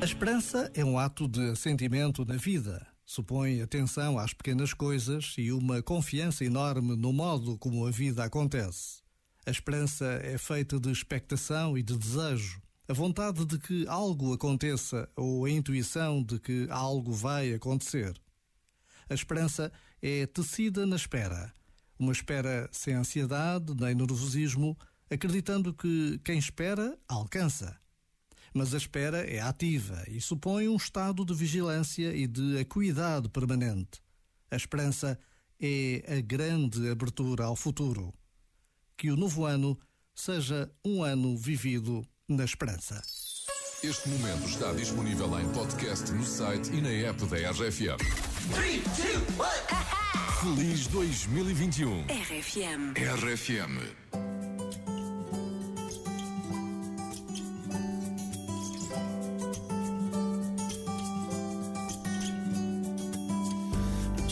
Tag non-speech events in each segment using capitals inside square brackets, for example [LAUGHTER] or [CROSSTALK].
A esperança é um ato de sentimento na vida. Supõe atenção às pequenas coisas e uma confiança enorme no modo como a vida acontece. A esperança é feita de expectação e de desejo, a vontade de que algo aconteça ou a intuição de que algo vai acontecer. A esperança é tecida na espera, uma espera sem ansiedade nem nervosismo, acreditando que quem espera alcança. Mas a espera é ativa e supõe um estado de vigilância e de acuidade permanente. A esperança é a grande abertura ao futuro. Que o novo ano seja um ano vivido na esperança. Este momento está disponível em podcast no site e na app da RFM. 3, 2, 1. Feliz 2021. RFM. RFM.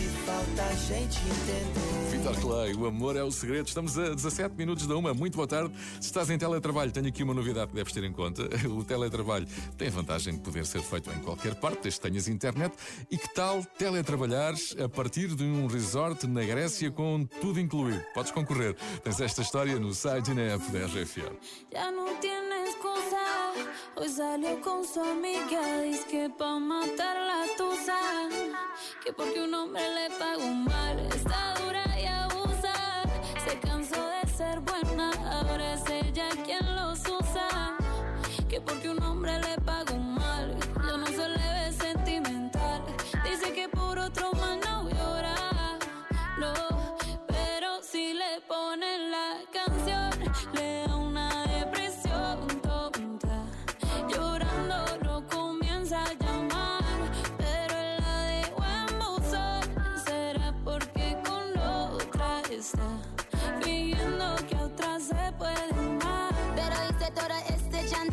que falta a gente entender. Vitor Clay, o amor é o segredo. Estamos a 17 minutos da uma. Muito boa tarde. Se estás em teletrabalho, tenho aqui uma novidade que deves ter em conta. [LAUGHS] O teletrabalho tem a vantagem de poder ser feito em qualquer parte, desde que tenhas internet. E que tal teletrabalhares a partir de um resort na Grécia com tudo incluído? Podes concorrer. Tens esta história no site e na app da RFM. Já não tienes cosa. Hoy salió con su amiga. Diz que pa matar la tusa. Que porque un hombre le pago mal. Está dura y abusa. Se cansó de ser buena, ahora es ella quien los usa. Que porque un hombre le pago mal, ya no se le ve sentimental. Dice que por otro mal no llora, no. Pero si le ponen la canción, le